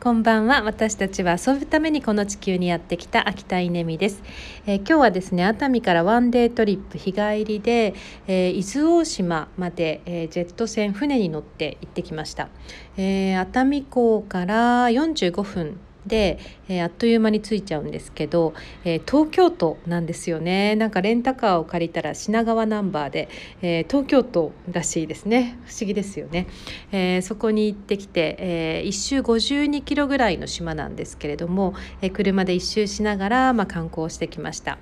こんばんは。私たちは遊ぶためにこの地球にやってきた秋田稲美です、えー、今日はですね熱海からワンデートリップ日帰りで、えー、伊豆大島まで、えー、ジェット船船に乗って行ってきました、え熱海港から45分で、えー、あっという間に着いちゃうんですけど、えー、東京都なんですよね。なんかレンタカーを借りたら品川ナンバーで、えー、東京都らしいですね。不思議ですよね、えそこに行ってきて、え1周52キロぐらいの島なんですけれども、え車で一周しながら、まあ、観光してきました、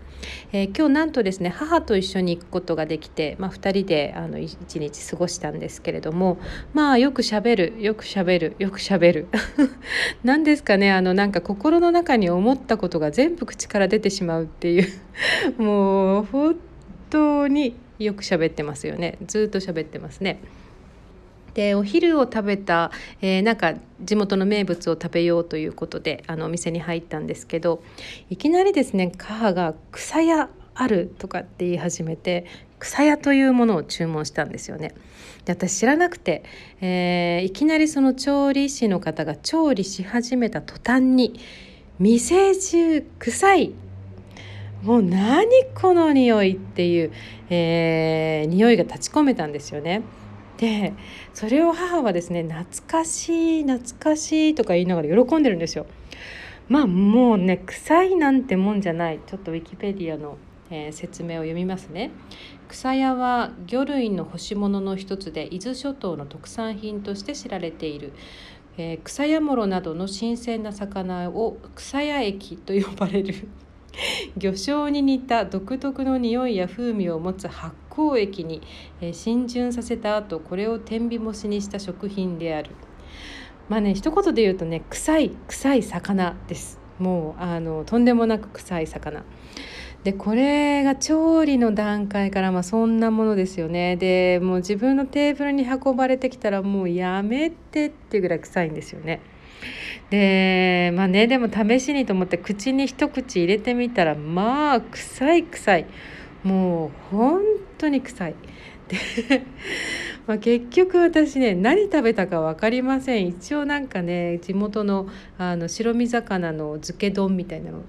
え今日なんとですね母と一緒に行くことができて、まあ、2人であの1日過ごしたんですけれどもまあよくしゃべるよくしゃべるよくしゃべる 何ですかねあのなんか心の中に思ったことが全部口から出てしまうっていう もう本当によく喋ってますよねずっと喋ってますね。でお昼を食べた、えー、なんか地元の名物を食べようということであのお店に入ったんですけどいきなりですね母が「草屋ある?」とかって言い始めて草屋というものを注文したんですよね。で私知らなくて、えー、いきなりその調理師の方が調理し始めた途端に「店中臭い!」もう何この匂いっていう、えー、匂いが立ち込めたんですよね。でそれを母はですね懐かしい懐かしいとか言いながら喜んでるんですよ。まあもうね臭いなんてもんじゃないちょっとウィキペディアのえー、説明を読みますね。草屋は魚類の干し物の一つで伊豆諸島の特産品として知られている、えー、草屋諸などの新鮮な魚を草屋液と呼ばれる。魚醤に似た独特の匂いや風味を持つ発酵液に、えー、浸潤させた後これを天日干しにした食品である。まあね一言で言うとね臭い臭い魚です。もうあのとんでもなく臭い魚。でこれが調理の段階からまあそんなものですよねでもう自分のテーブルに運ばれてきたらもうやめてっていうぐらい臭いんですよね。でまあねでも試しにと思って口に一口入れてみたらまあ臭い臭いもう本当に臭い。で まあ結局私ね何食べたか分かりません一応なんかね地元のあの白身魚の漬け丼みたいなの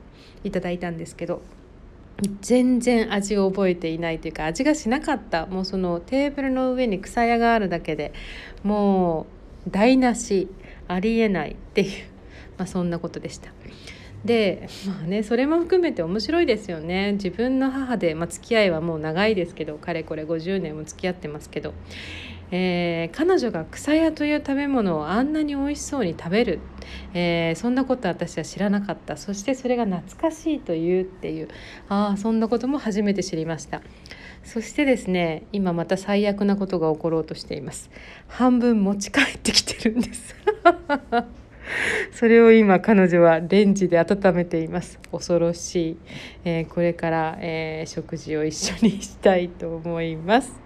いただいたんですけど全然味を覚えていないというか味がしなかったもうそのテーブルの上に草屋があるだけでもう台無しありえないっていう、まあ、そんなことでした。でまあねそれも含めて面白いですよね。自分の母で、まあ、付き合いはもう長いですけどかれこれ50年も付き合ってますけど。えー、彼女が草屋という食べ物をあんなに美味しそうに食べる、えー、そんなこと私は知らなかった。そしてそれが懐かしいというっていう。ああそんなことも初めて知りました。そしてですね今また最悪なことが起ころうとしています。半分持ち帰ってきてるんです。それを今彼女はレンジで温めています。恐ろしい、えー、これから、えー、食事を一緒にしたいと思います。